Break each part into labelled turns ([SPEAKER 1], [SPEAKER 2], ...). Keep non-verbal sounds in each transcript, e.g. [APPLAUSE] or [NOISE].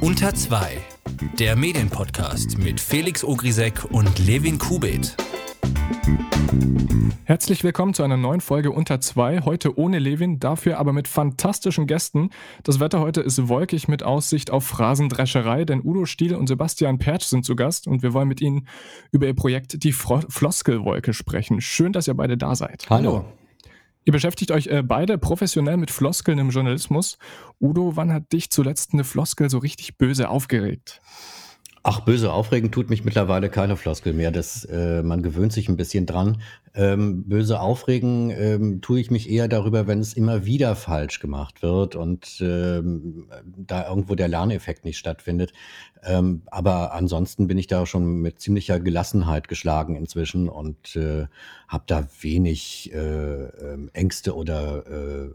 [SPEAKER 1] Unter 2, der Medienpodcast mit Felix Ogrisek und Levin Kubit.
[SPEAKER 2] Herzlich willkommen zu einer neuen Folge Unter 2. Heute ohne Levin, dafür aber mit fantastischen Gästen. Das Wetter heute ist wolkig mit Aussicht auf Phrasendrescherei, denn Udo Stiel und Sebastian Pertsch sind zu Gast und wir wollen mit ihnen über ihr Projekt Die Fro Floskelwolke sprechen. Schön, dass ihr beide da seid.
[SPEAKER 3] Hallo.
[SPEAKER 2] Ihr beschäftigt euch äh, beide professionell mit Floskeln im Journalismus. Udo, wann hat dich zuletzt eine Floskel so richtig böse aufgeregt?
[SPEAKER 3] Ach, böse aufregen tut mich mittlerweile keine Floskel mehr. Das, äh, man gewöhnt sich ein bisschen dran. Ähm, böse aufregen ähm, tue ich mich eher darüber, wenn es immer wieder falsch gemacht wird und ähm, da irgendwo der Lerneffekt nicht stattfindet. Ähm, aber ansonsten bin ich da schon mit ziemlicher Gelassenheit geschlagen inzwischen und äh, habe da wenig äh, ähm, Ängste oder äh,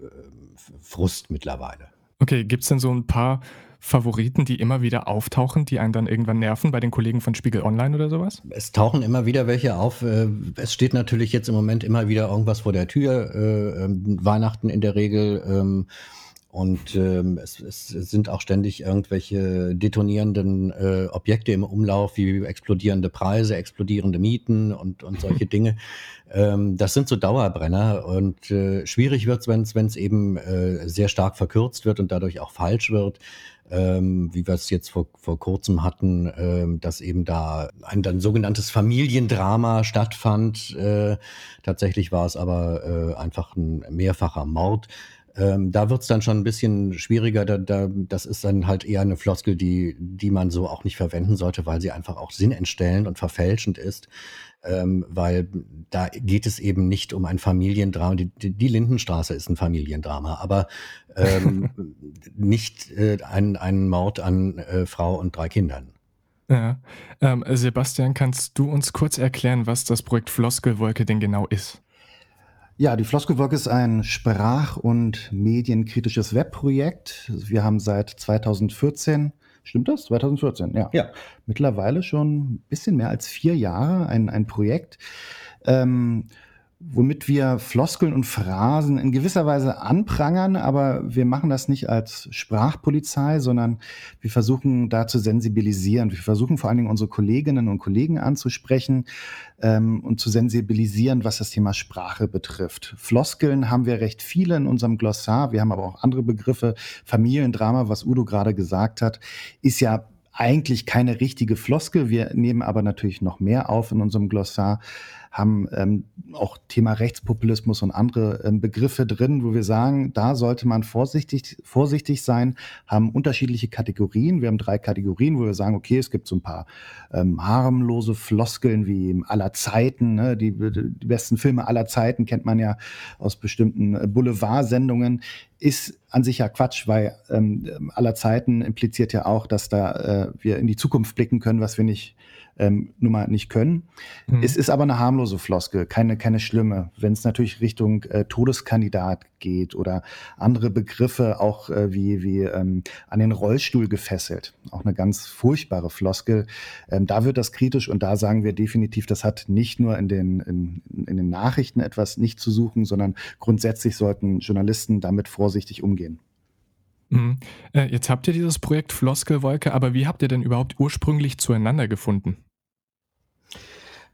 [SPEAKER 3] Frust mittlerweile.
[SPEAKER 2] Okay, gibt es denn so ein paar Favoriten, die immer wieder auftauchen, die einen dann irgendwann nerven bei den Kollegen von Spiegel Online oder sowas?
[SPEAKER 3] Es tauchen immer wieder welche auf. Äh, es steht natürlich jetzt im Moment immer wieder irgendwas vor der Tür. Äh, ähm, Weihnachten in der Regel. Ähm, und ähm, es, es sind auch ständig irgendwelche detonierenden äh, Objekte im Umlauf, wie explodierende Preise, explodierende Mieten und, und solche [LAUGHS] Dinge. Ähm, das sind so Dauerbrenner und äh, schwierig wird es, wenn es eben äh, sehr stark verkürzt wird und dadurch auch falsch wird ähm, wie wir es jetzt vor, vor kurzem hatten, ähm, dass eben da ein dann sogenanntes Familiendrama stattfand. Äh, tatsächlich war es aber äh, einfach ein mehrfacher Mord. Ähm, da wird es dann schon ein bisschen schwieriger. Da, da, das ist dann halt eher eine Floskel, die, die man so auch nicht verwenden sollte, weil sie einfach auch sinnentstellend und verfälschend ist ähm, weil da geht es eben nicht um ein Familiendrama. Die, die Lindenstraße ist ein Familiendrama, aber ähm, [LAUGHS] nicht äh, ein, ein Mord an äh, Frau und drei Kindern.
[SPEAKER 2] Ja. Ähm, Sebastian, kannst du uns kurz erklären, was das Projekt Floskelwolke denn genau ist?
[SPEAKER 4] Ja, die Floskelwolke ist ein sprach- und medienkritisches Webprojekt. Wir haben seit 2014 Stimmt das? 2014, ja. Ja. Mittlerweile schon ein bisschen mehr als vier Jahre ein, ein Projekt. Ähm, womit wir Floskeln und Phrasen in gewisser Weise anprangern, aber wir machen das nicht als Sprachpolizei, sondern wir versuchen da zu sensibilisieren. Wir versuchen vor allen Dingen unsere Kolleginnen und Kollegen anzusprechen ähm, und zu sensibilisieren, was das Thema Sprache betrifft. Floskeln haben wir recht viele in unserem Glossar. Wir haben aber auch andere Begriffe. Familiendrama, was Udo gerade gesagt hat, ist ja eigentlich keine richtige Floskel. Wir nehmen aber natürlich noch mehr auf in unserem Glossar haben ähm, auch Thema Rechtspopulismus und andere ähm, Begriffe drin, wo wir sagen, da sollte man vorsichtig, vorsichtig sein, haben unterschiedliche Kategorien. Wir haben drei Kategorien, wo wir sagen, okay, es gibt so ein paar ähm, harmlose Floskeln wie aller Zeiten, ne? die, die besten Filme aller Zeiten kennt man ja aus bestimmten äh, Boulevard-Sendungen ist an sich ja Quatsch, weil ähm, aller Zeiten impliziert ja auch, dass da äh, wir in die Zukunft blicken können, was wir nicht ähm, nun mal nicht können. Mhm. Es ist aber eine harmlose Floskel, keine, keine schlimme. Wenn es natürlich Richtung äh, Todeskandidat geht oder andere Begriffe, auch äh, wie, wie ähm, an den Rollstuhl gefesselt, auch eine ganz furchtbare Floskel, ähm, da wird das kritisch und da sagen wir definitiv, das hat nicht nur in den, in, in den Nachrichten etwas nicht zu suchen, sondern grundsätzlich sollten Journalisten damit vorsichtig umgehen.
[SPEAKER 2] Mhm. Äh, jetzt habt ihr dieses Projekt Floskelwolke, aber wie habt ihr denn überhaupt ursprünglich zueinander gefunden?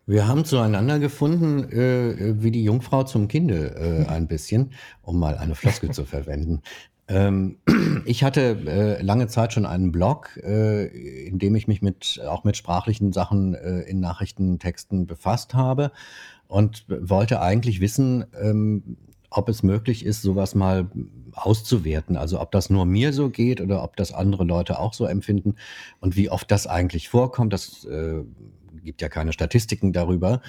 [SPEAKER 3] Wir haben zueinander gefunden, äh, wie die Jungfrau zum Kinde äh, ein bisschen, um mal eine Floskel zu verwenden. Ähm, ich hatte äh, lange Zeit schon einen Blog, äh, in dem ich mich mit auch mit sprachlichen Sachen äh, in Nachrichtentexten befasst habe und wollte eigentlich wissen, ähm, ob es möglich ist, sowas mal auszuwerten. Also ob das nur mir so geht oder ob das andere Leute auch so empfinden und wie oft das eigentlich vorkommt. Das äh, gibt ja keine Statistiken darüber.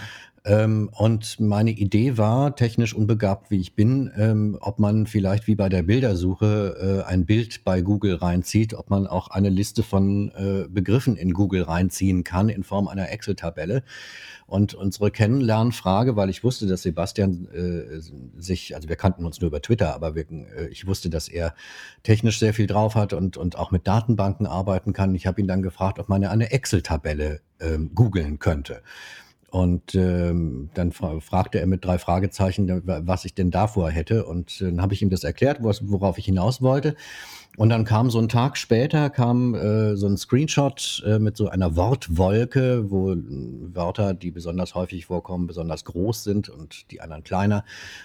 [SPEAKER 3] Ähm, und meine Idee war, technisch unbegabt wie ich bin, ähm, ob man vielleicht wie bei der Bildersuche äh, ein Bild bei Google reinzieht, ob man auch eine Liste von äh, Begriffen in Google reinziehen kann in Form einer Excel-Tabelle. Und unsere Kennenlernfrage, weil ich wusste, dass Sebastian äh, sich, also wir kannten uns nur über Twitter, aber wir, äh, ich wusste, dass er technisch sehr viel drauf hat und, und auch mit Datenbanken arbeiten kann. Ich habe ihn dann gefragt, ob man eine Excel-Tabelle ähm, googeln könnte. Und ähm, dann fra fragte er mit drei Fragezeichen, was ich denn davor hätte. Und dann habe ich ihm das erklärt, worauf ich hinaus wollte. Und dann kam so ein Tag später, kam äh, so ein Screenshot äh, mit so einer Wortwolke, wo äh, Wörter, die besonders häufig vorkommen, besonders groß sind und die anderen kleiner.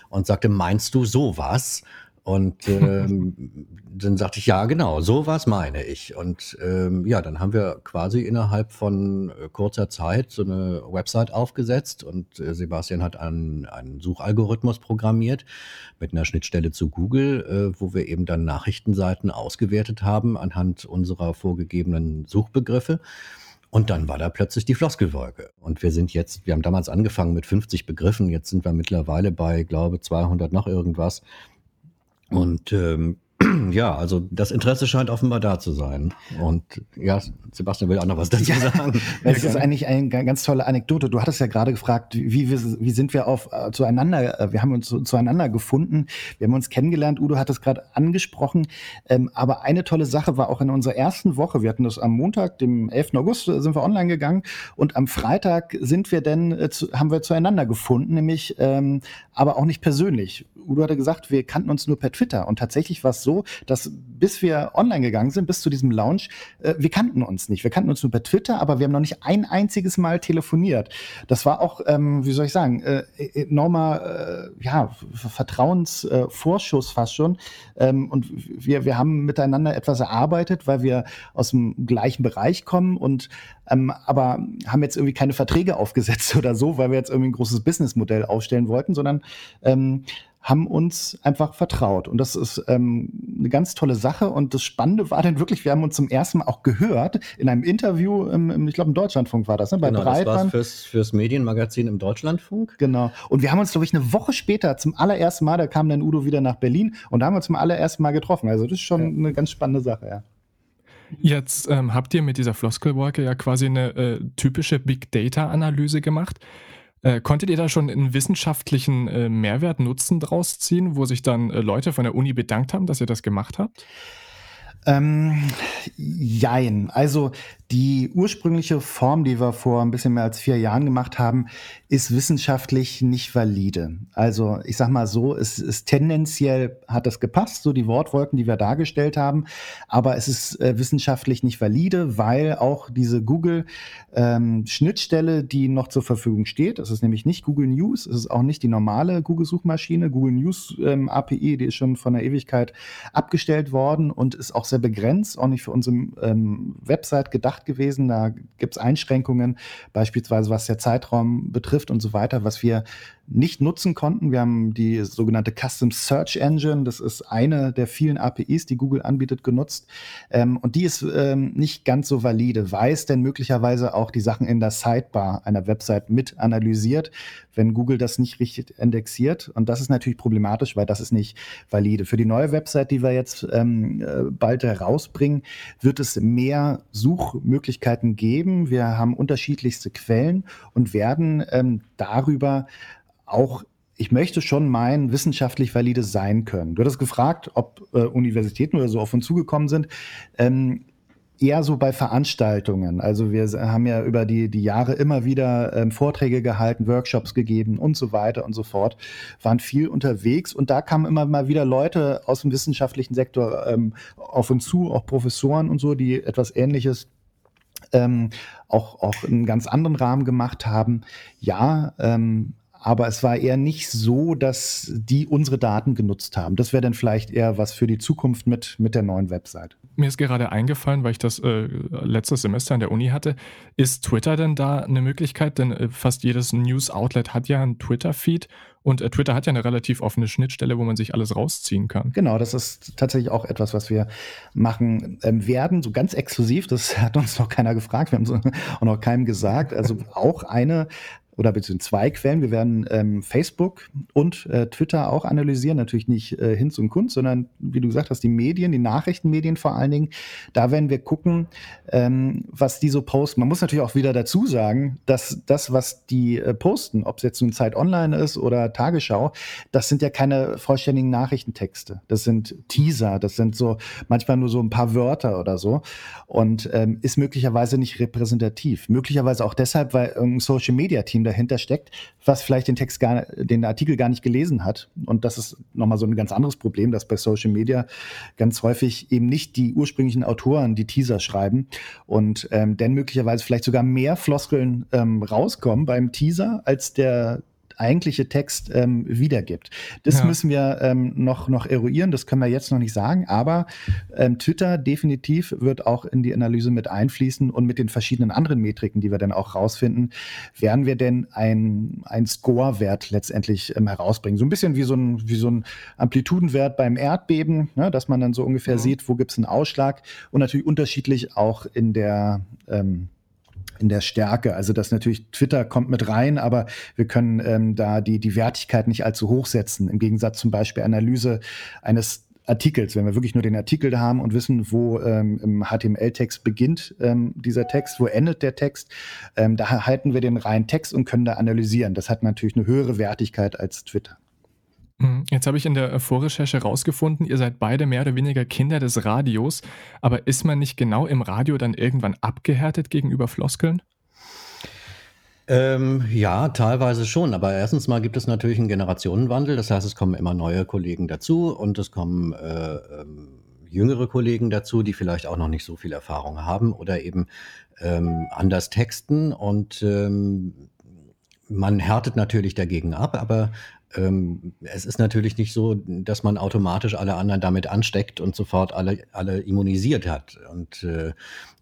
[SPEAKER 3] Und sagte, meinst du sowas? Und ähm, dann sagte ich, ja, genau, sowas meine ich. Und ähm, ja, dann haben wir quasi innerhalb von äh, kurzer Zeit so eine Website aufgesetzt und äh, Sebastian hat einen, einen Suchalgorithmus programmiert mit einer Schnittstelle zu Google, äh, wo wir eben dann Nachrichtenseiten ausgewertet haben anhand unserer vorgegebenen Suchbegriffe. Und dann war da plötzlich die Floskelwolke. Und wir sind jetzt, wir haben damals angefangen mit 50 Begriffen, jetzt sind wir mittlerweile bei, glaube 200 noch irgendwas. Und ähm, [CLEARS THROAT] ja, also das Interesse scheint offenbar da zu sein. Und ja, Sebastian will auch noch was dazu ja, sagen. [LAUGHS]
[SPEAKER 4] Das ist eigentlich eine ganz tolle Anekdote. Du hattest ja gerade gefragt, wie, wir, wie sind wir auf äh, zueinander, äh, wir haben uns zu, zueinander gefunden, wir haben uns kennengelernt. Udo hat es gerade angesprochen. Ähm, aber eine tolle Sache war auch in unserer ersten Woche, wir hatten das am Montag, dem 11. August, äh, sind wir online gegangen und am Freitag sind wir dann, äh, zu, haben wir zueinander gefunden, nämlich ähm, aber auch nicht persönlich. Udo hatte gesagt, wir kannten uns nur per Twitter. Und tatsächlich war es so, dass bis wir online gegangen sind, bis zu diesem Launch, äh, wir kannten uns nicht. Wir kannten uns nur per Twitter, aber wir haben noch nicht ein einziges Mal telefoniert. Das war auch, ähm, wie soll ich sagen, äh, enormer äh, ja, Vertrauensvorschuss fast schon. Ähm, und wir, wir haben miteinander etwas erarbeitet, weil wir aus dem gleichen Bereich kommen und ähm, aber haben jetzt irgendwie keine Verträge aufgesetzt [LAUGHS] oder so, weil wir jetzt irgendwie ein großes Businessmodell aufstellen wollten, sondern ähm, haben uns einfach vertraut. Und das ist ähm, eine ganz tolle Sache. Und das Spannende war dann wirklich, wir haben uns zum ersten Mal auch gehört in einem Interview, im, ich glaube im Deutschlandfunk war das, ne?
[SPEAKER 3] bei genau, Breitband. Das war fürs, fürs Medienmagazin im Deutschlandfunk.
[SPEAKER 4] Genau. Und wir haben uns, glaube ich, eine Woche später zum allerersten Mal, da kam dann Udo wieder nach Berlin und da haben wir uns zum allerersten Mal getroffen. Also das ist schon ja. eine ganz spannende Sache, ja.
[SPEAKER 2] Jetzt ähm, habt ihr mit dieser Floskelwolke ja quasi eine äh, typische Big Data-Analyse gemacht. Äh, konntet ihr da schon einen wissenschaftlichen äh, Mehrwert, Nutzen draus ziehen, wo sich dann äh, Leute von der Uni bedankt haben, dass ihr das gemacht habt?
[SPEAKER 4] Ähm, jein. Also die ursprüngliche Form, die wir vor ein bisschen mehr als vier Jahren gemacht haben, ist wissenschaftlich nicht valide. Also ich sag mal so, es ist tendenziell hat das gepasst, so die Wortwolken, die wir dargestellt haben, aber es ist äh, wissenschaftlich nicht valide, weil auch diese Google-Schnittstelle, ähm, die noch zur Verfügung steht, das ist nämlich nicht Google News, es ist auch nicht die normale Google-Suchmaschine, Google News ähm, API, die ist schon von der Ewigkeit abgestellt worden und ist auch sehr begrenzt, auch nicht für unsere ähm, Website gedacht gemacht gewesen. Da gibt es Einschränkungen, beispielsweise was der Zeitraum betrifft und so weiter, was wir nicht nutzen konnten. Wir haben die sogenannte Custom Search Engine. Das ist eine der vielen APIs, die Google anbietet, genutzt. Ähm, und die ist ähm, nicht ganz so valide, weil es denn möglicherweise auch die Sachen in der Sidebar einer Website mit analysiert, wenn Google das nicht richtig indexiert. Und das ist natürlich problematisch, weil das ist nicht valide. Für die neue Website, die wir jetzt ähm, äh, bald herausbringen, wird es mehr Suchmöglichkeiten geben. Wir haben unterschiedlichste Quellen und werden ähm, darüber auch ich möchte schon meinen, wissenschaftlich valide sein können. Du hattest gefragt, ob äh, Universitäten oder so auf uns zugekommen sind. Ähm, eher so bei Veranstaltungen. Also wir haben ja über die, die Jahre immer wieder ähm, Vorträge gehalten, Workshops gegeben und so weiter und so fort, waren viel unterwegs und da kamen immer mal wieder Leute aus dem wissenschaftlichen Sektor ähm, auf uns zu, auch Professoren und so, die etwas Ähnliches ähm, auch, auch in einem ganz anderen Rahmen gemacht haben. Ja, ähm, aber es war eher nicht so, dass die unsere Daten genutzt haben. Das wäre dann vielleicht eher was für die Zukunft mit, mit der neuen Website.
[SPEAKER 2] Mir ist gerade eingefallen, weil ich das äh, letztes Semester an der Uni hatte. Ist Twitter denn da eine Möglichkeit? Denn äh, fast jedes News-Outlet hat ja einen Twitter-Feed und äh, Twitter hat ja eine relativ offene Schnittstelle, wo man sich alles rausziehen kann.
[SPEAKER 4] Genau, das ist tatsächlich auch etwas, was wir machen ähm, werden, so ganz exklusiv. Das [LAUGHS] hat uns noch keiner gefragt, wir haben es [LAUGHS] auch noch keinem gesagt. Also auch eine oder beziehungsweise zwei Quellen. Wir werden ähm, Facebook und äh, Twitter auch analysieren, natürlich nicht äh, Hinz und Kunst, sondern wie du gesagt hast, die Medien, die Nachrichtenmedien vor allen Dingen. Da werden wir gucken, ähm, was die so posten. Man muss natürlich auch wieder dazu sagen, dass das, was die äh, posten, ob es jetzt nun Zeit Online ist oder Tagesschau, das sind ja keine vollständigen Nachrichtentexte. Das sind Teaser, das sind so manchmal nur so ein paar Wörter oder so und ähm, ist möglicherweise nicht repräsentativ. Möglicherweise auch deshalb, weil ein Social Media Team Team dahinter steckt, was vielleicht den Text gar, den Artikel gar nicht gelesen hat. Und das ist nochmal so ein ganz anderes Problem, dass bei Social Media ganz häufig eben nicht die ursprünglichen Autoren die Teaser schreiben und ähm, dann möglicherweise vielleicht sogar mehr Floskeln ähm, rauskommen beim Teaser, als der eigentliche Text ähm, wiedergibt. Das ja. müssen wir ähm, noch, noch eruieren, das können wir jetzt noch nicht sagen, aber ähm, Twitter definitiv wird auch in die Analyse mit einfließen und mit den verschiedenen anderen Metriken, die wir dann auch rausfinden, werden wir denn ein, ein Score-Wert letztendlich ähm, herausbringen. So ein bisschen wie so ein, wie so ein Amplitudenwert beim Erdbeben, ne, dass man dann so ungefähr mhm. sieht, wo gibt es einen Ausschlag und natürlich unterschiedlich auch in der ähm, in der Stärke. Also das natürlich Twitter kommt mit rein, aber wir können ähm, da die, die Wertigkeit nicht allzu hoch setzen. Im Gegensatz zum Beispiel Analyse eines Artikels, wenn wir wirklich nur den Artikel haben und wissen, wo ähm, im HTML-Text beginnt ähm, dieser Text, wo endet der Text, ähm, da halten wir den reinen Text und können da analysieren. Das hat natürlich eine höhere Wertigkeit als Twitter.
[SPEAKER 2] Mhm. Jetzt habe ich in der Vorrecherche herausgefunden, ihr seid beide mehr oder weniger Kinder des Radios, aber ist man nicht genau im Radio dann irgendwann abgehärtet gegenüber Floskeln?
[SPEAKER 3] Ähm, ja, teilweise schon. Aber erstens mal gibt es natürlich einen Generationenwandel. Das heißt, es kommen immer neue Kollegen dazu und es kommen äh, ähm, jüngere Kollegen dazu, die vielleicht auch noch nicht so viel Erfahrung haben oder eben ähm, anders texten. Und ähm, man härtet natürlich dagegen ab, aber ähm, es ist natürlich nicht so, dass man automatisch alle anderen damit ansteckt und sofort alle, alle immunisiert hat. Und äh,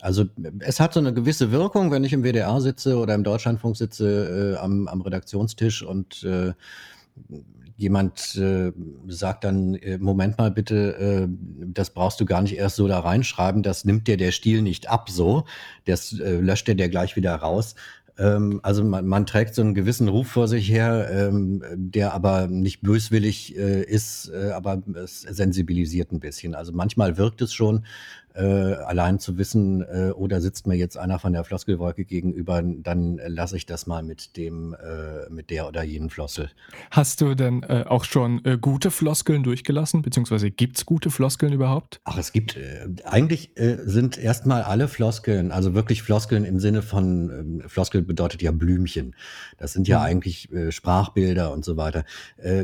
[SPEAKER 3] also es hat so eine gewisse Wirkung, wenn ich im WDR sitze oder im Deutschlandfunk sitze äh, am, am Redaktionstisch und äh, jemand äh, sagt dann, äh, Moment mal bitte, äh, das brauchst du gar nicht erst so da reinschreiben, das nimmt dir der Stil nicht ab so, das äh, löscht dir der gleich wieder raus. Ähm, also man, man, trägt so einen gewissen Ruf vor sich her, ähm, der aber nicht böswillig äh, ist, äh, aber es sensibilisiert ein bisschen. Also manchmal wirkt es schon, allein zu wissen, äh, oder sitzt mir jetzt einer von der Floskelwolke gegenüber, dann lasse ich das mal mit dem, äh, mit der oder jenen Flossel.
[SPEAKER 2] Hast du denn äh, auch schon äh, gute Floskeln durchgelassen, beziehungsweise gibt es gute Floskeln überhaupt?
[SPEAKER 3] Ach, es gibt, äh, eigentlich sind erstmal alle Floskeln, also wirklich Floskeln im Sinne von, ähm, Floskel bedeutet ja Blümchen. Das sind ja mhm. eigentlich Sprachbilder und so weiter.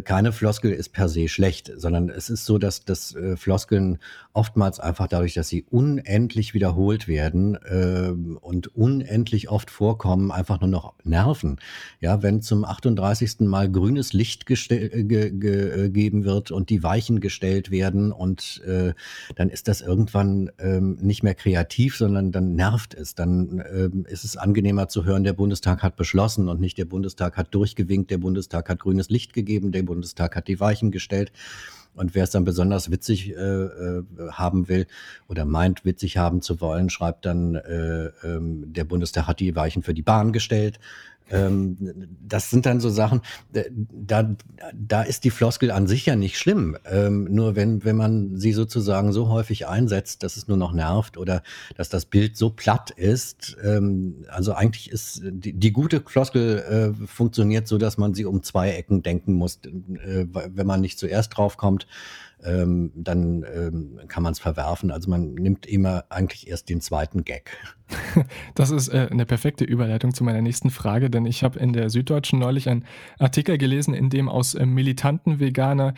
[SPEAKER 3] keine Floskel ist per se schlecht, sondern es ist so, dass, dass Floskeln oftmals einfach dadurch, dass sie unendlich wiederholt werden äh, und unendlich oft vorkommen, einfach nur noch nerven. Ja, wenn zum 38. Mal grünes Licht ge ge gegeben wird und die Weichen gestellt werden und äh, dann ist das irgendwann ähm, nicht mehr kreativ, sondern dann nervt es. Dann ähm, ist es angenehmer zu hören, der Bundestag hat beschlossen und nicht der Bundestag hat durchgewinkt, der Bundestag hat grünes Licht gegeben, der Bundestag hat die Weichen gestellt. Und wer es dann besonders witzig äh, äh, haben will oder meint, witzig haben zu wollen, schreibt dann, äh, ähm, der Bundestag hat die Weichen für die Bahn gestellt. Ähm, das sind dann so Sachen, da, da ist die Floskel an sich ja nicht schlimm. Ähm, nur wenn, wenn man sie sozusagen so häufig einsetzt, dass es nur noch nervt oder dass das Bild so platt ist. Ähm, also eigentlich ist die, die gute Floskel äh, funktioniert so, dass man sie um zwei Ecken denken muss, äh, wenn man nicht zuerst drauf kommt ähm, dann ähm, kann man es verwerfen. Also man nimmt immer eigentlich erst den zweiten Gag.
[SPEAKER 2] Das ist äh, eine perfekte Überleitung zu meiner nächsten Frage, denn ich habe in der Süddeutschen neulich einen Artikel gelesen, in dem aus äh, militanten Veganer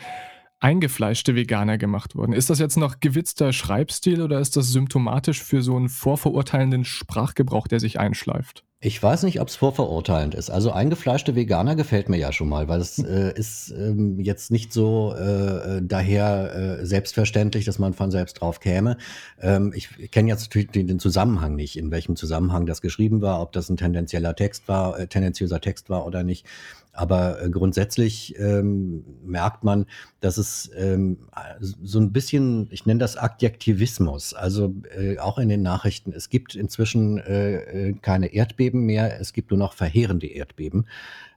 [SPEAKER 2] eingefleischte Veganer gemacht wurden. Ist das jetzt noch gewitzter Schreibstil oder ist das symptomatisch für so einen vorverurteilenden Sprachgebrauch, der sich einschleift?
[SPEAKER 3] Ich weiß nicht, ob es vorverurteilend ist. Also eingefleischte Veganer gefällt mir ja schon mal, weil es äh, [LAUGHS] ist ähm, jetzt nicht so äh, daher äh, selbstverständlich, dass man von selbst drauf käme. Ähm, ich kenne jetzt natürlich den Zusammenhang nicht, in welchem Zusammenhang das geschrieben war, ob das ein tendenzieller Text war, äh, tendenziöser Text war oder nicht. Aber äh, grundsätzlich ähm, merkt man, dass es ähm, so ein bisschen, ich nenne das Adjektivismus, also äh, auch in den Nachrichten. Es gibt inzwischen äh, äh keine Erdbeben mehr, es gibt nur noch verheerende Erdbeben.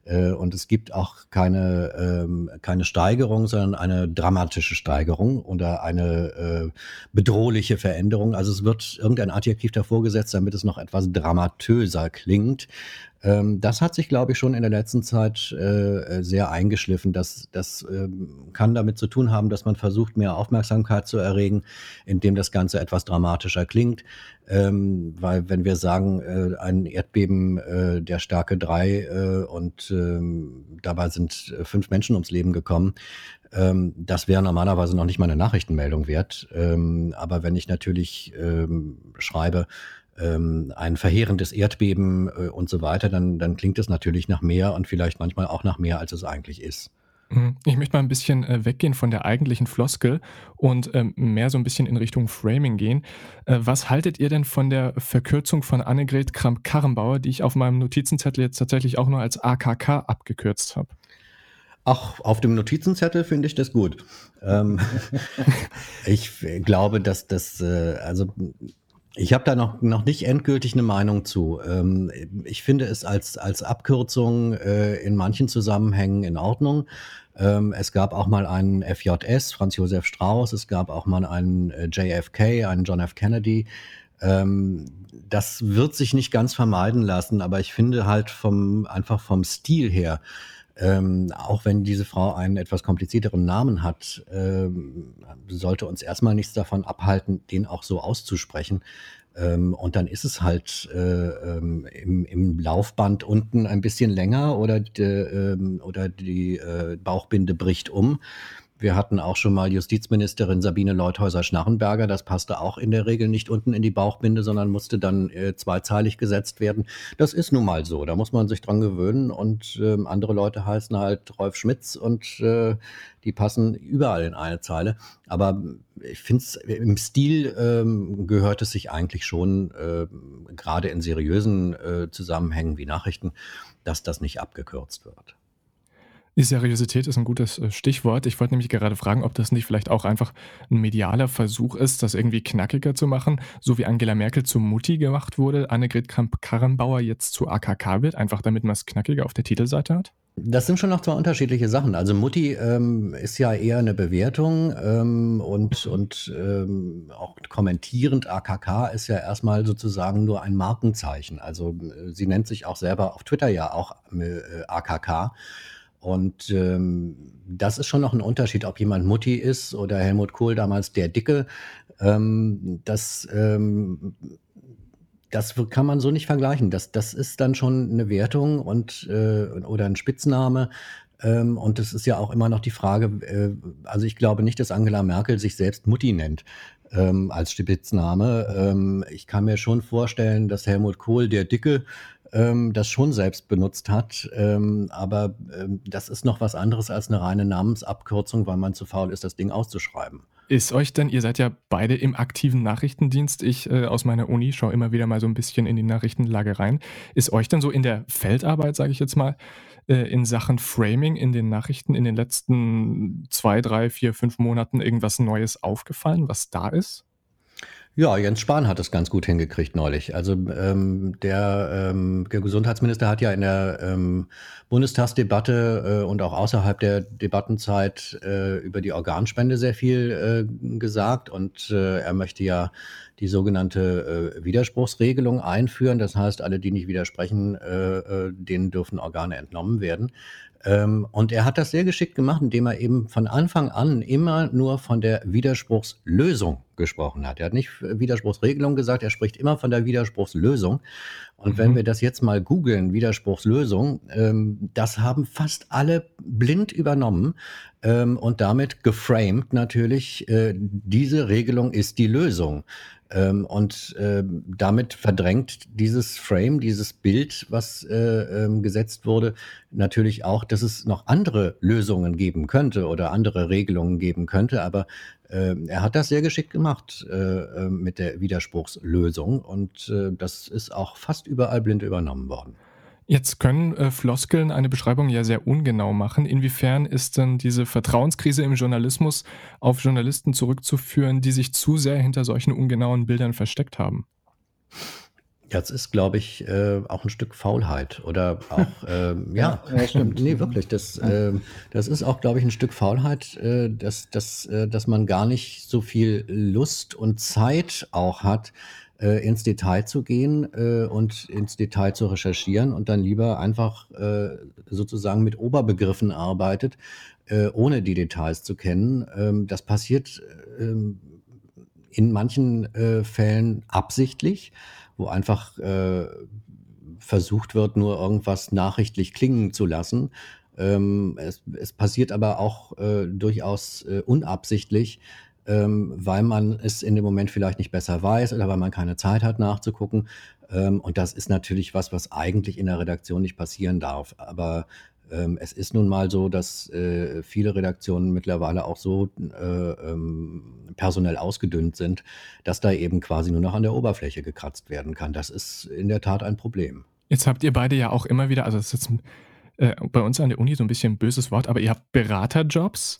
[SPEAKER 3] Äh, und es gibt auch keine, ähm, keine Steigerung, sondern eine dramatische Steigerung oder eine äh, bedrohliche Veränderung. Also es wird irgendein Adjektiv davor gesetzt, damit es noch etwas dramatöser klingt. Ähm, das hat sich, glaube ich, schon in der letzten Zeit äh, sehr eingeschliffen. Das, das ähm, kann damit zu tun haben, dass man versucht, mehr Aufmerksamkeit zu erregen, indem das Ganze etwas dramatischer klingt. Weil wenn wir sagen, ein Erdbeben der Stärke 3 äh, und ähm, dabei sind äh, fünf Menschen ums Leben gekommen, ähm, das wäre normalerweise noch nicht mal eine Nachrichtenmeldung wert. Ähm, aber wenn ich natürlich ähm, schreibe, ähm, ein verheerendes Erdbeben äh, und so weiter, dann, dann klingt es natürlich nach mehr und vielleicht manchmal auch nach mehr, als es eigentlich ist.
[SPEAKER 2] Mhm. Ich möchte mal ein bisschen äh, weggehen von der eigentlichen Floskel und ähm, mehr so ein bisschen in Richtung Framing gehen. Äh, was haltet ihr denn von der Verkürzung von Annegret Kramp-Karrenbauer, die ich auf meinem Notizenzettel jetzt tatsächlich auch nur als AKK abgekürzt habe?
[SPEAKER 3] Ach, auf dem Notizenzettel finde ich das gut. Ähm, [LAUGHS] ich glaube, dass das, äh, also ich habe da noch, noch nicht endgültig eine Meinung zu. Ähm, ich finde es als, als Abkürzung in manchen Zusammenhängen in Ordnung. Ähm, es gab auch mal einen FJS, Franz Josef Strauß, es gab auch mal einen äh, JFK, einen John F. Kennedy. Ähm, das wird sich nicht ganz vermeiden lassen, aber ich finde halt vom, einfach vom Stil her, ähm, auch wenn diese Frau einen etwas komplizierteren Namen hat, ähm, sollte uns erstmal nichts davon abhalten, den auch so auszusprechen. Ähm, und dann ist es halt äh, ähm, im, im, Laufband unten ein bisschen länger oder, die, äh, oder die äh, Bauchbinde bricht um. Wir hatten auch schon mal Justizministerin Sabine Leuthäuser-Schnarrenberger. Das passte auch in der Regel nicht unten in die Bauchbinde, sondern musste dann äh, zweizeilig gesetzt werden. Das ist nun mal so. Da muss man sich dran gewöhnen. Und äh, andere Leute heißen halt Rolf Schmitz und äh, die passen überall in eine Zeile. Aber ich finde es im Stil ähm, gehört es sich eigentlich schon, äh, gerade in seriösen äh, Zusammenhängen wie Nachrichten, dass das nicht abgekürzt wird.
[SPEAKER 2] Seriosität ist ein gutes äh, Stichwort. Ich wollte nämlich gerade fragen, ob das nicht vielleicht auch einfach ein medialer Versuch ist, das irgendwie knackiger zu machen, so wie Angela Merkel zu Mutti gemacht wurde, Annegret Kramp-Karrenbauer jetzt zu AKK wird, einfach damit man es knackiger auf der Titelseite hat?
[SPEAKER 3] Das sind schon noch zwei unterschiedliche Sachen. Also Mutti ähm, ist ja eher eine Bewertung ähm, und, und ähm, auch kommentierend. AKK ist ja erstmal sozusagen nur ein Markenzeichen. Also äh, sie nennt sich auch selber auf Twitter ja auch äh, AKK. Und ähm, das ist schon noch ein Unterschied, ob jemand Mutti ist oder Helmut Kohl damals der Dicke. Ähm, das, ähm, das kann man so nicht vergleichen. Das, das ist dann schon eine Wertung und, äh, oder ein Spitzname. Ähm, und es ist ja auch immer noch die Frage, äh, also ich glaube nicht, dass Angela Merkel sich selbst Mutti nennt. Ähm, als Spitzname. Ähm, ich kann mir schon vorstellen, dass Helmut Kohl, der Dicke, ähm, das schon selbst benutzt hat. Ähm, aber ähm, das ist noch was anderes als eine reine Namensabkürzung, weil man zu faul ist, das Ding auszuschreiben.
[SPEAKER 2] Ist euch denn, ihr seid ja beide im aktiven Nachrichtendienst, ich äh, aus meiner Uni schaue immer wieder mal so ein bisschen in die Nachrichtenlage rein. Ist euch denn so in der Feldarbeit, sage ich jetzt mal, äh, in Sachen Framing in den Nachrichten in den letzten zwei, drei, vier, fünf Monaten irgendwas Neues aufgefallen, was da ist?
[SPEAKER 3] Ja, Jens Spahn hat es ganz gut hingekriegt neulich. Also ähm, der, ähm, der Gesundheitsminister hat ja in der ähm, Bundestagsdebatte äh, und auch außerhalb der Debattenzeit äh, über die Organspende sehr viel äh, gesagt und äh, er möchte ja die sogenannte äh, Widerspruchsregelung einführen. Das heißt, alle, die nicht widersprechen, äh, äh, denen dürfen Organe entnommen werden. Ähm, und er hat das sehr geschickt gemacht, indem er eben von Anfang an immer nur von der Widerspruchslösung gesprochen hat. Er hat nicht Widerspruchsregelung gesagt, er spricht immer von der Widerspruchslösung. Und mhm. wenn wir das jetzt mal googeln, Widerspruchslösung, ähm, das haben fast alle blind übernommen ähm, und damit geframed natürlich, äh, diese Regelung ist die Lösung. Ähm, und äh, damit verdrängt dieses Frame, dieses Bild, was äh, ähm, gesetzt wurde, natürlich auch, dass es noch andere Lösungen geben könnte oder andere Regelungen geben könnte. Aber äh, er hat das sehr geschickt gemacht äh, äh, mit der Widerspruchslösung und äh, das ist auch fast überall blind übernommen worden.
[SPEAKER 2] Jetzt können äh, Floskeln eine Beschreibung ja sehr ungenau machen. Inwiefern ist denn diese Vertrauenskrise im Journalismus auf Journalisten zurückzuführen, die sich zu sehr hinter solchen ungenauen Bildern versteckt haben?
[SPEAKER 3] Ja, es ist, glaube ich, äh, auch ein Stück Faulheit oder auch, [LAUGHS] äh, ja, ja, stimmt. Nee, wirklich. Das, äh, das ist auch, glaube ich, ein Stück Faulheit, äh, dass, dass, äh, dass man gar nicht so viel Lust und Zeit auch hat, äh, ins Detail zu gehen äh, und ins Detail zu recherchieren und dann lieber einfach äh, sozusagen mit Oberbegriffen arbeitet, äh, ohne die Details zu kennen. Ähm, das passiert ähm, in manchen äh, Fällen absichtlich wo einfach äh, versucht wird, nur irgendwas nachrichtlich klingen zu lassen. Ähm, es, es, passiert aber auch durchaus unabsichtlich, ähm, weil man es in dem Moment vielleicht nicht besser weiß oder weil man keine Zeit hat nachzugucken. Ähm, und das ist natürlich was, was eigentlich in der Redaktion nicht passieren darf. Aber ähm, es ist nun mal so, dass äh, viele Redaktionen mittlerweile auch so äh, ähm, personell ausgedünnt sind, dass da eben quasi nur noch an der Oberfläche gekratzt werden kann. Das ist in der Tat ein Problem.
[SPEAKER 2] Jetzt habt ihr beide ja auch immer wieder, also das ist jetzt äh, bei uns an der Uni so ein bisschen ein böses Wort, aber ihr habt Beraterjobs.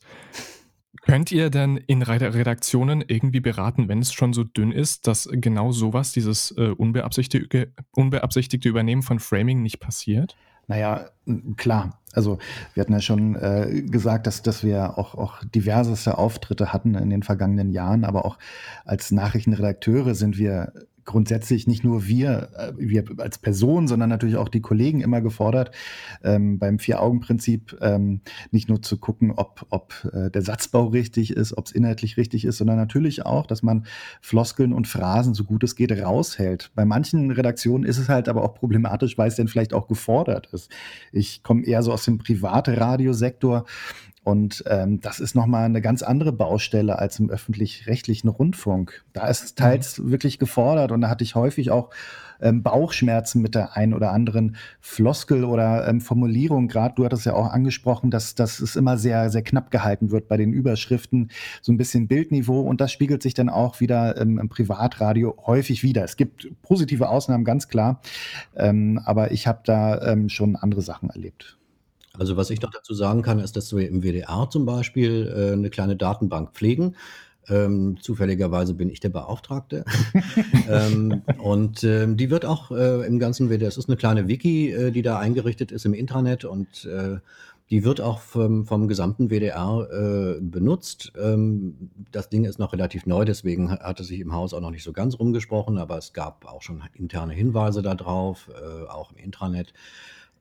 [SPEAKER 2] Könnt ihr denn in Redaktionen irgendwie beraten, wenn es schon so dünn ist, dass genau sowas, dieses äh, unbeabsichtigte, unbeabsichtigte Übernehmen von Framing nicht passiert?
[SPEAKER 4] Naja, klar. Also wir hatten ja schon äh, gesagt, dass, dass wir auch, auch diverseste Auftritte hatten in den vergangenen Jahren, aber auch als Nachrichtenredakteure sind wir grundsätzlich nicht nur wir, äh, wir als Person, sondern natürlich auch die Kollegen immer gefordert, ähm, beim Vier-Augen-Prinzip ähm, nicht nur zu gucken, ob, ob äh, der Satzbau richtig ist, ob es inhaltlich richtig ist, sondern natürlich auch, dass man Floskeln und Phrasen so gut es geht raushält. Bei manchen Redaktionen ist es halt aber auch problematisch, weil es denn vielleicht auch gefordert ist. Ich komme eher so aus dem Privatradiosektor und ähm, das ist nochmal eine ganz andere Baustelle als im öffentlich-rechtlichen Rundfunk. Da ist es teils mhm. wirklich gefordert und da hatte ich häufig auch ähm, Bauchschmerzen mit der einen oder anderen Floskel oder ähm, Formulierung. Gerade du hattest ja auch angesprochen, dass, dass es immer sehr, sehr knapp gehalten wird bei den Überschriften, so ein bisschen Bildniveau und das spiegelt sich dann auch wieder ähm, im Privatradio häufig wieder. Es gibt positive Ausnahmen, ganz klar, ähm, aber ich habe da ähm, schon andere Sachen erlebt.
[SPEAKER 3] Also was ich noch dazu sagen kann, ist, dass wir im WDR zum Beispiel äh, eine kleine Datenbank pflegen. Ähm, zufälligerweise bin ich der Beauftragte. [LAUGHS] ähm, und ähm, die wird auch äh, im ganzen WDR, es ist eine kleine Wiki, äh, die da eingerichtet ist im Intranet und äh, die wird auch vom, vom gesamten WDR äh, benutzt. Ähm, das Ding ist noch relativ neu, deswegen hat es sich im Haus auch noch nicht so ganz rumgesprochen, aber es gab auch schon interne Hinweise darauf, äh, auch im Intranet.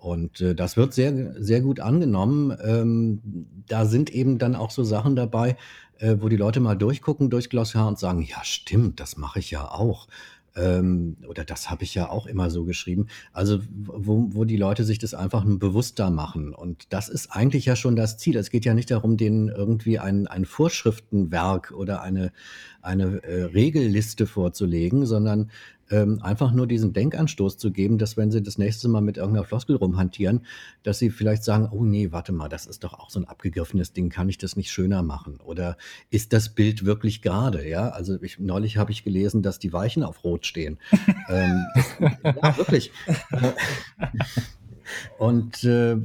[SPEAKER 3] Und äh, das wird sehr, sehr gut angenommen. Ähm, da sind eben dann auch so Sachen dabei, äh, wo die Leute mal durchgucken durch Glossar und sagen, ja, stimmt, das mache ich ja auch. Ähm, oder das habe ich ja auch immer so geschrieben. Also wo, wo die Leute sich das einfach bewusster machen. Und das ist eigentlich ja schon das Ziel. Es geht ja nicht darum, denen irgendwie ein, ein Vorschriftenwerk oder eine, eine äh, Regelliste vorzulegen, sondern ähm, einfach nur diesen Denkanstoß zu geben, dass wenn sie das nächste Mal mit irgendeiner Floskel rumhantieren, dass sie vielleicht sagen, oh nee, warte mal, das ist doch auch so ein abgegriffenes Ding, kann ich das nicht schöner machen? Oder ist das Bild wirklich gerade? Ja, also ich, neulich habe ich gelesen, dass die Weichen auf Rot stehen. [LAUGHS] ähm, ja, wirklich. [LAUGHS] Und äh,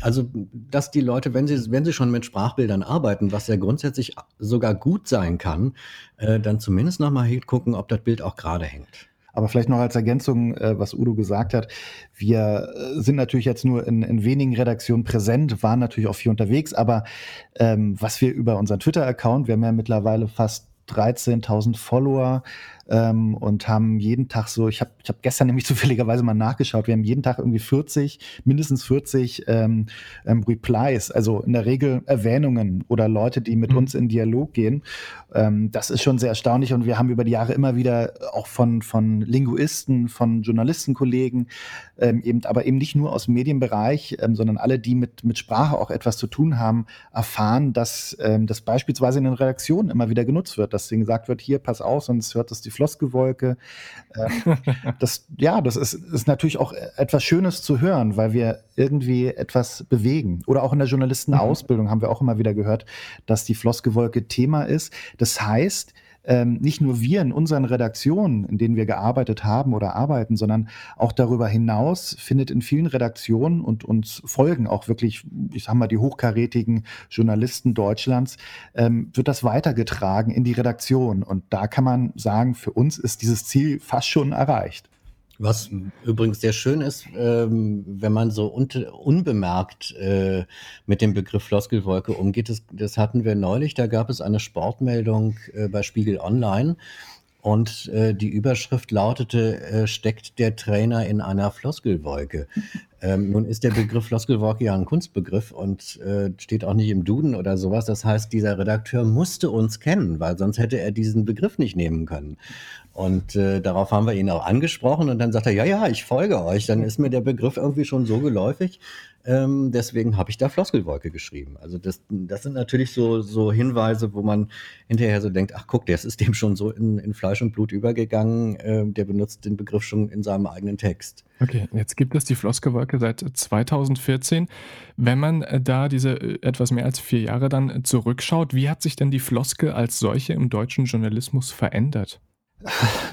[SPEAKER 3] also, dass die Leute, wenn sie, wenn sie schon mit Sprachbildern arbeiten, was ja grundsätzlich sogar gut sein kann, äh, dann zumindest nochmal hingucken, ob das Bild auch gerade hängt.
[SPEAKER 4] Aber vielleicht noch als Ergänzung, äh, was Udo gesagt hat. Wir äh, sind natürlich jetzt nur in, in, wenigen Redaktionen präsent, waren natürlich auch viel unterwegs, aber ähm, was wir über unseren Twitter-Account, wir haben ja mittlerweile fast 13.000 Follower, ähm, und haben jeden Tag so, ich habe ich hab gestern nämlich [LAUGHS] zufälligerweise mal nachgeschaut, wir haben jeden Tag irgendwie 40, mindestens 40 ähm, ähm, Replies, also in der Regel Erwähnungen oder Leute, die mit mhm. uns in Dialog gehen. Ähm, das ist schon sehr erstaunlich und wir haben über die Jahre immer wieder auch von, von Linguisten, von Journalistenkollegen, ähm, eben, aber eben nicht nur aus dem Medienbereich, ähm, sondern alle, die mit, mit Sprache auch etwas zu tun haben, erfahren, dass das beispielsweise in den Redaktionen immer wieder genutzt wird, dass denen gesagt wird, hier, pass auf, sonst hört das die Floskelwolke. Ähm, das, ja, das ist, ist natürlich auch etwas Schönes zu hören, weil wir irgendwie etwas bewegen. Oder auch in der Journalistenausbildung mhm. haben wir auch immer wieder gehört, dass die Floskelwolke Thema ist. Das heißt, ähm, nicht nur wir in unseren Redaktionen, in denen wir gearbeitet haben oder arbeiten, sondern auch darüber hinaus findet in vielen Redaktionen und uns folgen auch wirklich, ich sag mal, die hochkarätigen Journalisten Deutschlands, ähm, wird das weitergetragen in die Redaktion. Und da kann man sagen, für uns ist dieses Ziel fast schon erreicht.
[SPEAKER 3] Was übrigens sehr schön ist, ähm, wenn man so un unbemerkt äh, mit dem Begriff Floskelwolke umgeht, das, das, hatten wir neulich, da gab es eine Sportmeldung äh, bei Spiegel Online. Und äh, die Überschrift lautete, äh, steckt der Trainer in einer Floskelwolke? Ähm, nun ist der Begriff Floskelwolke ja ein Kunstbegriff und äh, steht auch nicht im Duden oder sowas. Das heißt, dieser Redakteur musste uns kennen, weil sonst hätte er diesen Begriff nicht nehmen können. Und äh, darauf haben wir ihn auch angesprochen und dann sagt er, ja, ja, ich folge euch. Dann ist mir der Begriff irgendwie schon so geläufig. Ähm, deswegen habe ich da Floskelwolke geschrieben. Also das, das sind natürlich so, so Hinweise, wo man hinterher so denkt, ach guck, der ist dem schon so in, in Fleisch und Blut übergegangen. Äh, der benutzt den Begriff schon in seinem eigenen Text.
[SPEAKER 2] Okay, jetzt gibt es die Floskelwolke seit 2014. Wenn man äh, da diese äh, etwas mehr als vier Jahre dann zurückschaut, wie hat sich denn die Floskel als solche im deutschen Journalismus verändert?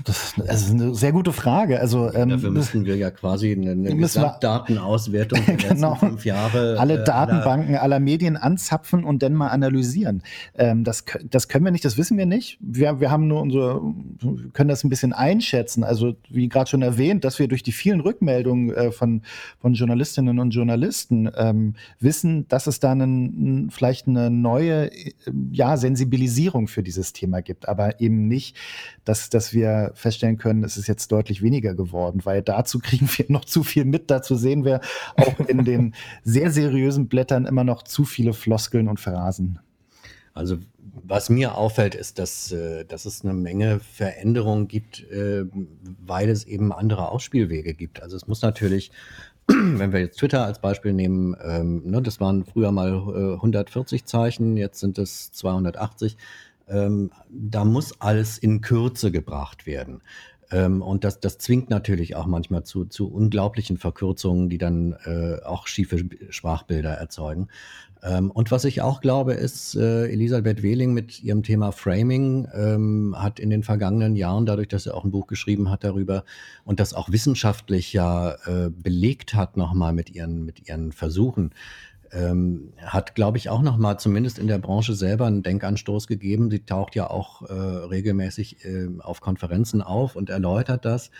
[SPEAKER 4] Das, [LAUGHS] das, ist eine sehr gute Frage. Also,
[SPEAKER 3] ähm, Dafür müssten wir ja quasi eine, eine Gesamtdatenauswertung [LAUGHS] der genau, fünf Jahre.
[SPEAKER 4] Alle äh, Datenbanken aller, aller, Medien anzapfen und dann mal analysieren. Ähm, das, das können wir nicht, das wissen wir nicht. Wir, wir haben nur unsere, können das ein bisschen einschätzen. Also, wie gerade schon erwähnt, dass wir durch die vielen Rückmeldungen äh, von, von Journalistinnen und Journalisten ähm, wissen, dass es da einen, vielleicht eine neue äh, ja, Sensibilisierung für dieses Thema gibt, aber eben nicht, dass das dass wir feststellen können, es ist jetzt deutlich weniger geworden, weil dazu kriegen wir noch zu viel mit. Dazu sehen wir auch in [LAUGHS] den sehr seriösen Blättern immer noch zu viele Floskeln und Phrasen.
[SPEAKER 3] Also was mir auffällt, ist, dass, äh, dass es eine Menge Veränderungen gibt, äh, weil es eben andere Ausspielwege gibt. Also es muss natürlich, [CLEARS THROAT] wenn wir jetzt Twitter als Beispiel nehmen, ähm, ne, das waren früher mal 140 Zeichen, jetzt sind es 280 ähm, da muss alles in Kürze gebracht werden. Ähm, und das, das zwingt natürlich auch manchmal zu, zu unglaublichen Verkürzungen, die dann äh, auch schiefe Sprachbilder erzeugen. Ähm, und was ich auch glaube, ist, äh, Elisabeth Wehling mit ihrem Thema Framing ähm, hat in den vergangenen Jahren, dadurch, dass er auch ein Buch geschrieben hat darüber und das auch wissenschaftlich ja äh, belegt hat nochmal mit ihren, mit ihren Versuchen, ähm, hat, glaube ich, auch nochmal zumindest in der Branche selber einen Denkanstoß gegeben. Sie taucht ja auch äh, regelmäßig äh, auf Konferenzen auf und erläutert das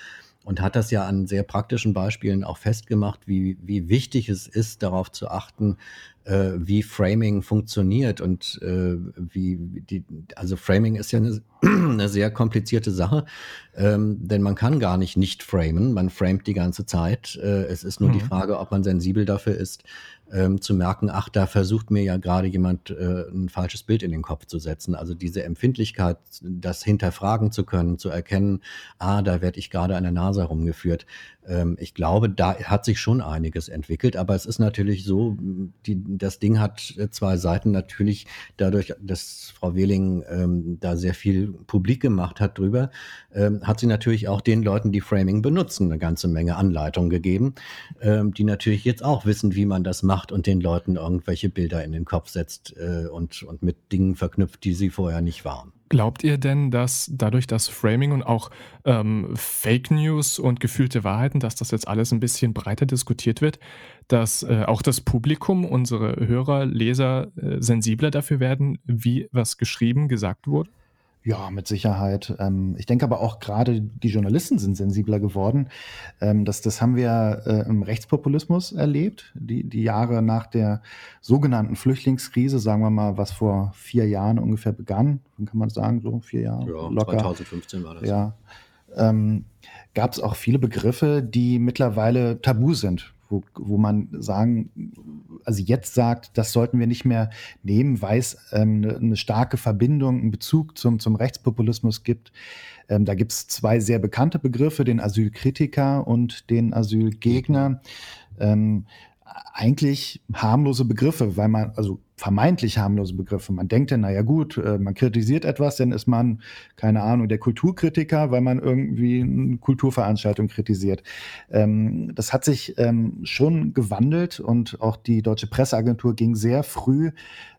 [SPEAKER 3] und hat das ja an sehr praktischen Beispielen auch festgemacht, wie, wie wichtig es ist, darauf zu achten, äh, wie Framing funktioniert und äh, wie die, also Framing ist ja eine, [CLEARS THROAT] eine sehr komplizierte Sache, ähm, denn man kann gar nicht nicht framen, man framet die ganze Zeit. Äh, es ist nur mhm. die Frage, ob man sensibel dafür ist, ähm, zu merken, ach, da versucht mir ja gerade jemand äh, ein falsches Bild in den Kopf zu setzen. Also diese Empfindlichkeit, das hinterfragen zu können, zu erkennen, ah, da werde ich gerade an der Nase herumgeführt. Ähm, ich glaube, da hat sich schon einiges entwickelt, aber es ist natürlich so, die, das Ding hat zwei Seiten. Natürlich dadurch, dass Frau Wehling ähm, da sehr viel publik gemacht hat drüber, ähm, hat sie natürlich auch den Leuten, die Framing benutzen, eine ganze Menge Anleitungen gegeben, ähm, die natürlich jetzt auch wissen, wie man das macht macht und den Leuten irgendwelche Bilder in den Kopf setzt äh, und, und mit Dingen verknüpft, die sie vorher nicht waren.
[SPEAKER 2] Glaubt ihr denn, dass dadurch das Framing und auch ähm, Fake News und gefühlte Wahrheiten, dass das jetzt alles ein bisschen breiter diskutiert wird, dass äh, auch das Publikum, unsere Hörer, Leser äh, sensibler dafür werden, wie was geschrieben, gesagt wurde?
[SPEAKER 4] Ja, mit Sicherheit. Ähm, ich denke aber auch gerade die Journalisten sind sensibler geworden. Ähm, das, das haben wir äh, im Rechtspopulismus erlebt. Die, die Jahre nach der sogenannten Flüchtlingskrise, sagen wir mal, was vor vier Jahren ungefähr begann, kann man sagen, so vier Jahre?
[SPEAKER 3] Ja, locker. 2015 war das.
[SPEAKER 4] Ja. Ähm, Gab es auch viele Begriffe, die mittlerweile tabu sind wo, wo man sagen, also jetzt sagt, das sollten wir nicht mehr nehmen, weil es ähm, eine, eine, starke Verbindung, einen Bezug zum, zum Rechtspopulismus gibt. Ähm, da gibt es zwei sehr bekannte Begriffe, den Asylkritiker und den Asylgegner. Ähm, eigentlich harmlose Begriffe, weil man, also vermeintlich harmlose Begriffe. Man denkt dann, naja gut, äh, man kritisiert etwas, dann ist man, keine Ahnung, der Kulturkritiker, weil man irgendwie eine Kulturveranstaltung kritisiert. Ähm, das hat sich ähm, schon gewandelt und auch die Deutsche Presseagentur ging sehr früh,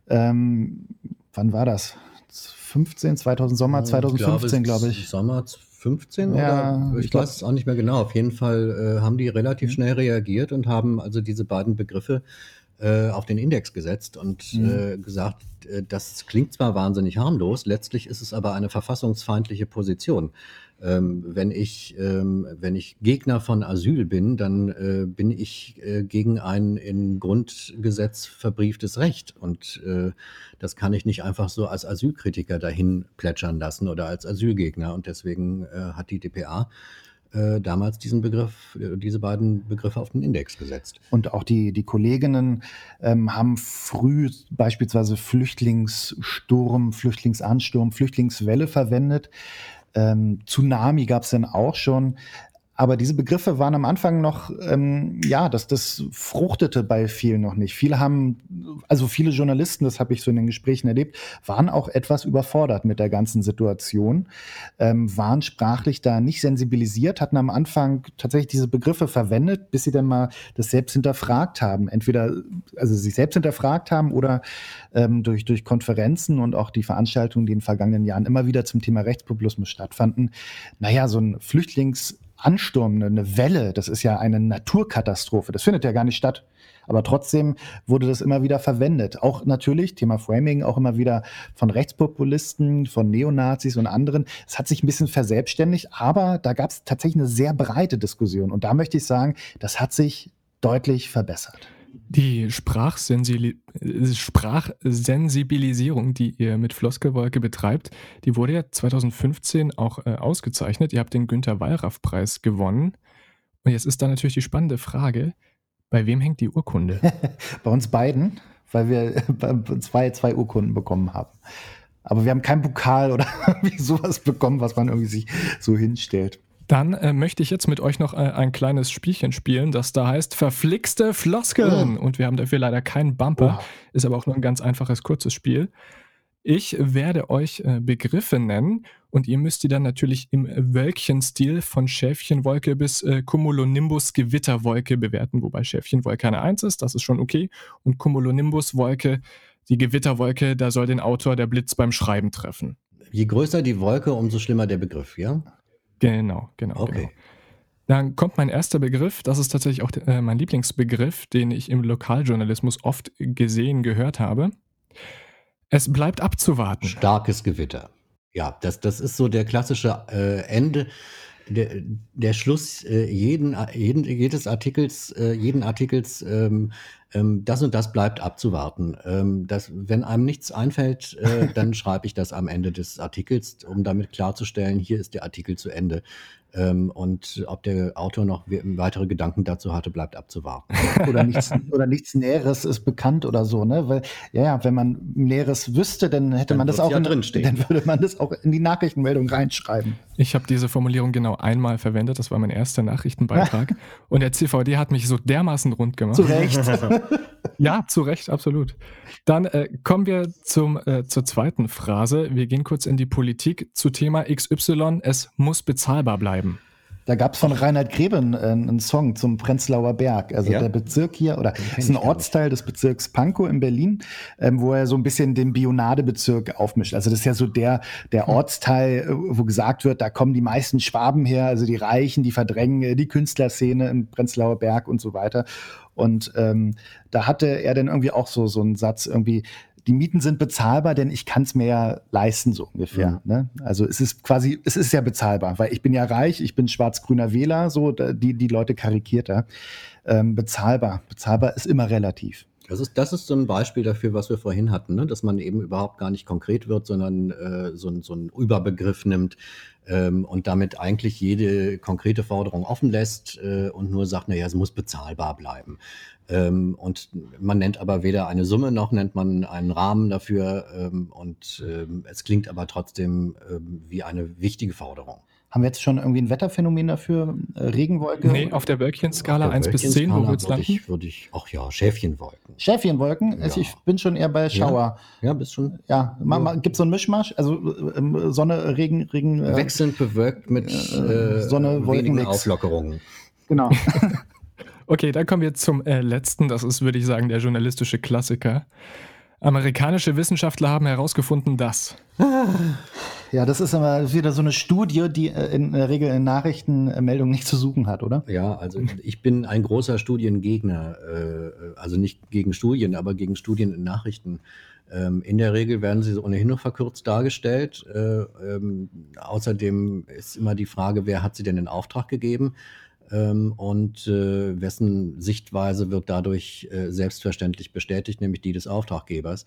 [SPEAKER 4] ähm, wann war das? 2015, 2000 Sommer 2015, glaube ich.
[SPEAKER 3] Sommer 15 ja, oder ich, ich weiß es auch nicht mehr genau. Auf jeden Fall äh, haben die relativ mhm. schnell reagiert und haben also diese beiden Begriffe äh, auf den Index gesetzt und mhm. äh, gesagt, äh, das klingt zwar wahnsinnig harmlos, letztlich ist es aber eine verfassungsfeindliche Position. Ähm, wenn, ich, ähm, wenn ich Gegner von Asyl bin, dann äh, bin ich äh, gegen ein in Grundgesetz verbrieftes Recht. Und äh, das kann ich nicht einfach so als Asylkritiker dahin plätschern lassen oder als Asylgegner. Und deswegen äh, hat die DPA äh, damals diesen Begriff, äh, diese beiden Begriffe auf den Index gesetzt.
[SPEAKER 4] Und auch die, die Kolleginnen ähm, haben früh beispielsweise Flüchtlingssturm, Flüchtlingsansturm, Flüchtlingswelle verwendet. Ähm, Tsunami gab es dann auch schon. Aber diese Begriffe waren am Anfang noch, ähm, ja, das, das fruchtete bei vielen noch nicht. Viele haben, also viele Journalisten, das habe ich so in den Gesprächen erlebt, waren auch etwas überfordert mit der ganzen Situation, ähm, waren sprachlich da nicht sensibilisiert, hatten am Anfang tatsächlich diese Begriffe verwendet, bis sie dann mal das selbst hinterfragt haben. Entweder, also sich selbst hinterfragt haben oder ähm, durch, durch Konferenzen und auch die Veranstaltungen, die in den vergangenen Jahren immer wieder zum Thema Rechtspopulismus stattfanden. Naja, so ein Flüchtlings- Ansturm, eine Welle, das ist ja eine Naturkatastrophe. Das findet ja gar nicht statt. Aber trotzdem wurde das immer wieder verwendet. Auch natürlich, Thema Framing, auch immer wieder von Rechtspopulisten, von Neonazis und anderen. Es hat sich ein bisschen verselbstständigt, aber da gab es tatsächlich eine sehr breite Diskussion. Und da möchte ich sagen, das hat sich deutlich verbessert.
[SPEAKER 2] Die Sprachsensibilisierung, die ihr mit Floskelwolke betreibt, die wurde ja 2015 auch äh, ausgezeichnet. Ihr habt den Günter Wallraff-Preis gewonnen. Und jetzt ist da natürlich die spannende Frage, bei wem hängt die Urkunde? [LAUGHS]
[SPEAKER 4] bei uns beiden, weil wir zwei, zwei Urkunden bekommen haben. Aber wir haben keinen Pokal oder [LAUGHS] sowas bekommen, was man irgendwie sich so hinstellt.
[SPEAKER 2] Dann äh, möchte ich jetzt mit euch noch äh, ein kleines Spielchen spielen, das da heißt Verflixte Floskeln. Oh. Und wir haben dafür leider keinen Bumper, oh. ist aber auch nur ein ganz einfaches, kurzes Spiel. Ich werde euch äh, Begriffe nennen und ihr müsst die dann natürlich im Wölkchenstil von Schäfchenwolke bis äh, Cumulonimbus Gewitterwolke bewerten, wobei Schäfchenwolke eine Eins ist, das ist schon okay. Und Cumulonimbus Wolke, die Gewitterwolke, da soll den Autor der Blitz beim Schreiben treffen.
[SPEAKER 3] Je größer die Wolke, umso schlimmer der Begriff, ja?
[SPEAKER 2] Genau, genau. Okay. Genau. Dann kommt mein erster Begriff, das ist tatsächlich auch äh, mein Lieblingsbegriff, den ich im Lokaljournalismus oft gesehen, gehört habe. Es bleibt abzuwarten.
[SPEAKER 3] Starkes Gewitter. Ja, das, das ist so der klassische äh, Ende, der, der Schluss äh, jeden, jeden, jedes Artikels, äh, jeden Artikels, ähm, ähm, das und das bleibt abzuwarten. Ähm, das, wenn einem nichts einfällt, äh, [LAUGHS] dann schreibe ich das am Ende des Artikels, um damit klarzustellen, hier ist der Artikel zu Ende. Ähm, und ob der Autor noch weitere Gedanken dazu hatte, bleibt abzuwarten. [LAUGHS]
[SPEAKER 4] Oder nichts, oder nichts Näheres ist bekannt oder so, ne? Weil, ja, wenn man Näheres wüsste, dann hätte dann man das auch ja in, dann würde man das auch in die Nachrichtenmeldung reinschreiben.
[SPEAKER 2] Ich habe diese Formulierung genau einmal verwendet, das war mein erster Nachrichtenbeitrag. [LAUGHS] und der CVD hat mich so dermaßen rund gemacht.
[SPEAKER 4] Zu Recht. [LAUGHS]
[SPEAKER 2] ja, zu Recht, absolut. Dann äh, kommen wir zum, äh, zur zweiten Phrase. Wir gehen kurz in die Politik zu Thema XY. Es muss bezahlbar bleiben.
[SPEAKER 4] Da gab es von Reinhard Greben äh, einen Song zum Prenzlauer Berg. Also ja. der Bezirk hier, oder ist ein Ortsteil des Bezirks Pankow in Berlin, ähm, wo er so ein bisschen den Bionade-Bezirk aufmischt. Also das ist ja so der, der hm. Ortsteil, äh, wo gesagt wird, da kommen die meisten Schwaben her, also die Reichen, die verdrängen äh, die Künstlerszene im Prenzlauer Berg und so weiter. Und ähm, da hatte er dann irgendwie auch so, so einen Satz irgendwie, die Mieten sind bezahlbar, denn ich kann es mir ja leisten, so ungefähr. Mhm. Ne? Also es ist quasi, es ist ja bezahlbar, weil ich bin ja reich, ich bin schwarz-grüner Wähler, so die, die Leute karikiert da. Ähm, bezahlbar. Bezahlbar ist immer relativ.
[SPEAKER 3] Das ist, das ist so ein Beispiel dafür, was wir vorhin hatten, ne? dass man eben überhaupt gar nicht konkret wird, sondern äh, so, so einen Überbegriff nimmt ähm, und damit eigentlich jede konkrete Forderung offen lässt äh, und nur sagt, naja, es muss bezahlbar bleiben. Ähm, und man nennt aber weder eine Summe noch nennt man einen Rahmen dafür ähm, und ähm, es klingt aber trotzdem ähm, wie eine wichtige Forderung.
[SPEAKER 4] Haben wir jetzt schon irgendwie ein Wetterphänomen dafür? Äh, Regenwolke?
[SPEAKER 2] Nee, auf der Wölkchenskala 1 bis 10, wo
[SPEAKER 3] wird es landen? Ich, würde ich, ach ja, Schäfchenwolken.
[SPEAKER 4] Schäfchenwolken? Ja. Also ich bin schon eher bei Schauer.
[SPEAKER 3] Ja, ja bist schon.
[SPEAKER 4] Ja, ja. gibt es so einen Mischmasch? Also ähm, Sonne, Regen, Regen.
[SPEAKER 3] Äh, Wechselnd bewölkt mit
[SPEAKER 4] äh, äh Sonne, Wolken,
[SPEAKER 3] Auflockerungen.
[SPEAKER 4] Genau. [LAUGHS]
[SPEAKER 2] okay, dann kommen wir zum äh, letzten. Das ist, würde ich sagen, der journalistische Klassiker. Amerikanische Wissenschaftler haben herausgefunden, dass.
[SPEAKER 4] Ja, das ist aber wieder so eine Studie, die äh, in der Regel in Nachrichtenmeldungen nicht zu suchen hat, oder?
[SPEAKER 3] Ja, also ich bin ein großer Studiengegner. Äh, also nicht gegen Studien, aber gegen Studien in Nachrichten. Ähm, in der Regel werden sie ohnehin nur verkürzt dargestellt. Äh, ähm, außerdem ist immer die Frage, wer hat sie denn in Auftrag gegeben? Ähm, und äh, wessen Sichtweise wird dadurch äh, selbstverständlich bestätigt, nämlich die des Auftraggebers.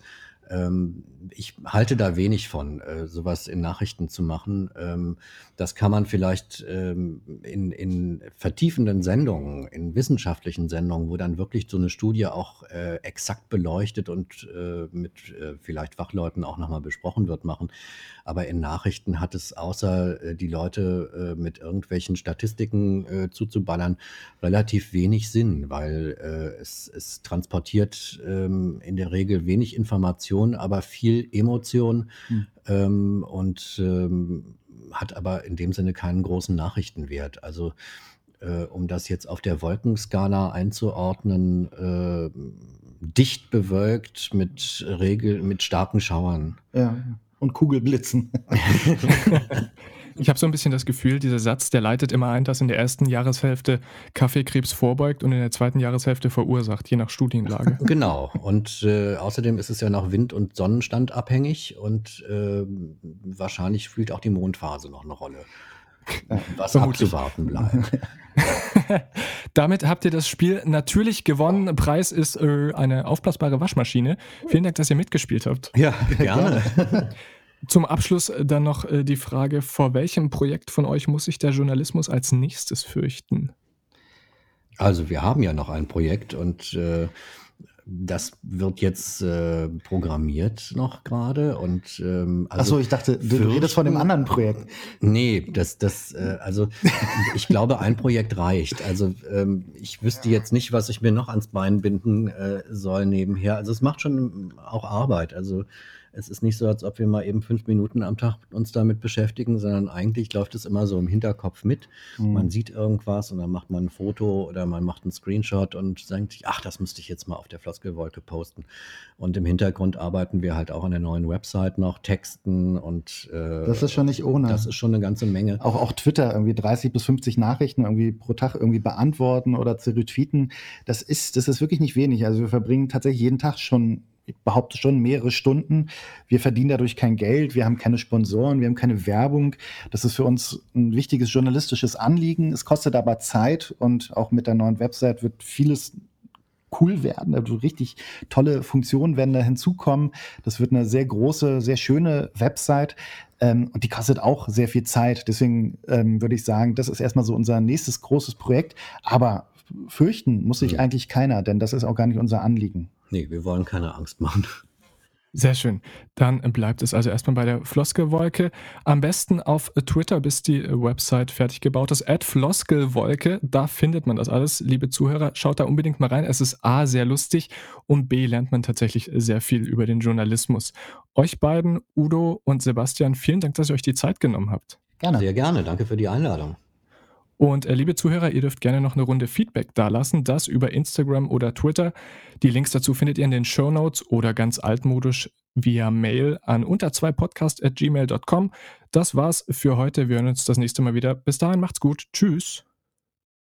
[SPEAKER 3] Ähm, ich halte da wenig von, äh, sowas in Nachrichten zu machen. Ähm, das kann man vielleicht ähm, in, in vertiefenden Sendungen, in wissenschaftlichen Sendungen, wo dann wirklich so eine Studie auch äh, exakt beleuchtet und äh, mit vielleicht Fachleuten auch nochmal besprochen wird, machen. Aber in Nachrichten hat es außer die Leute mit irgendwelchen Statistiken zuzuballern relativ wenig Sinn, weil es, es transportiert in der Regel wenig Information, aber viel Emotion hm. ähm, und ähm, hat aber in dem Sinne keinen großen Nachrichtenwert. Also äh, um das jetzt auf der Wolkenskala einzuordnen, äh, dicht bewölkt mit Regel, mit starken Schauern.
[SPEAKER 4] Ja, und Kugelblitzen. [LAUGHS] [LAUGHS]
[SPEAKER 2] Ich habe so ein bisschen das Gefühl, dieser Satz, der leitet immer ein, dass in der ersten Jahreshälfte Kaffeekrebs vorbeugt und in der zweiten Jahreshälfte verursacht, je nach Studienlage. [LAUGHS]
[SPEAKER 3] Genau. Und äh, außerdem ist es ja noch Wind- und Sonnenstand abhängig und äh, wahrscheinlich spielt auch die Mondphase noch eine Rolle. Was Vermutlich. abzuwarten bleibt. [LAUGHS]
[SPEAKER 2] Damit habt ihr das Spiel natürlich gewonnen. Preis ist äh, eine aufblasbare Waschmaschine. Vielen Dank, dass ihr mitgespielt habt.
[SPEAKER 3] Ja, gerne. [LAUGHS]
[SPEAKER 2] Zum Abschluss äh, dann noch äh, die Frage, vor welchem Projekt von euch muss sich der Journalismus als nächstes fürchten?
[SPEAKER 3] Also wir haben ja noch ein Projekt und äh, das wird jetzt äh, programmiert noch gerade und ähm,
[SPEAKER 4] also Achso, ich dachte, du, du redest von dem anderen Projekt.
[SPEAKER 3] Nee, das, das, äh, also ich glaube, ein Projekt reicht. Also ähm, ich wüsste jetzt nicht, was ich mir noch ans Bein binden äh, soll nebenher. Also es macht schon auch Arbeit. Also es ist nicht so, als ob wir mal eben fünf Minuten am Tag uns damit beschäftigen, sondern eigentlich läuft es immer so im Hinterkopf mit. Mhm. Man sieht irgendwas und dann macht man ein Foto oder man macht einen Screenshot und denkt sich, ach, das müsste ich jetzt mal auf der Floskelwolke posten. Und im Hintergrund arbeiten wir halt auch an der neuen Website noch, Texten und
[SPEAKER 4] äh, Das ist schon nicht ohne.
[SPEAKER 3] Das ist schon eine ganze Menge.
[SPEAKER 4] Auch, auch Twitter, irgendwie 30 bis 50 Nachrichten irgendwie pro Tag irgendwie beantworten oder zu retweeten. Das ist, das ist wirklich nicht wenig. Also wir verbringen tatsächlich jeden Tag schon ich behaupte schon, mehrere Stunden. Wir verdienen dadurch kein Geld, wir haben keine Sponsoren, wir haben keine Werbung. Das ist für uns ein wichtiges journalistisches Anliegen. Es kostet aber Zeit und auch mit der neuen Website wird vieles cool werden. Also richtig tolle Funktionen werden da hinzukommen. Das wird eine sehr große, sehr schöne Website. Ähm, und die kostet auch sehr viel Zeit. Deswegen ähm, würde ich sagen, das ist erstmal so unser nächstes großes Projekt. Aber fürchten muss sich eigentlich keiner, denn das ist auch gar nicht unser Anliegen.
[SPEAKER 3] Nee, wir wollen keine Angst machen.
[SPEAKER 2] Sehr schön. Dann bleibt es also erstmal bei der Floskelwolke. Am besten auf Twitter, bis die Website fertig gebaut ist. At Floskelwolke, da findet man das alles. Liebe Zuhörer, schaut da unbedingt mal rein. Es ist A, sehr lustig und B, lernt man tatsächlich sehr viel über den Journalismus. Euch beiden, Udo und Sebastian, vielen Dank, dass ihr euch die Zeit genommen habt.
[SPEAKER 3] Gerne. Sehr gerne. Danke für die Einladung.
[SPEAKER 2] Und äh, liebe Zuhörer, ihr dürft gerne noch eine Runde Feedback dalassen, das über Instagram oder Twitter. Die Links dazu findet ihr in den Show Notes oder ganz altmodisch via Mail an unter 2 podcast at gmail.com. Das war's für heute. Wir hören uns das nächste Mal wieder. Bis dahin macht's gut. Tschüss.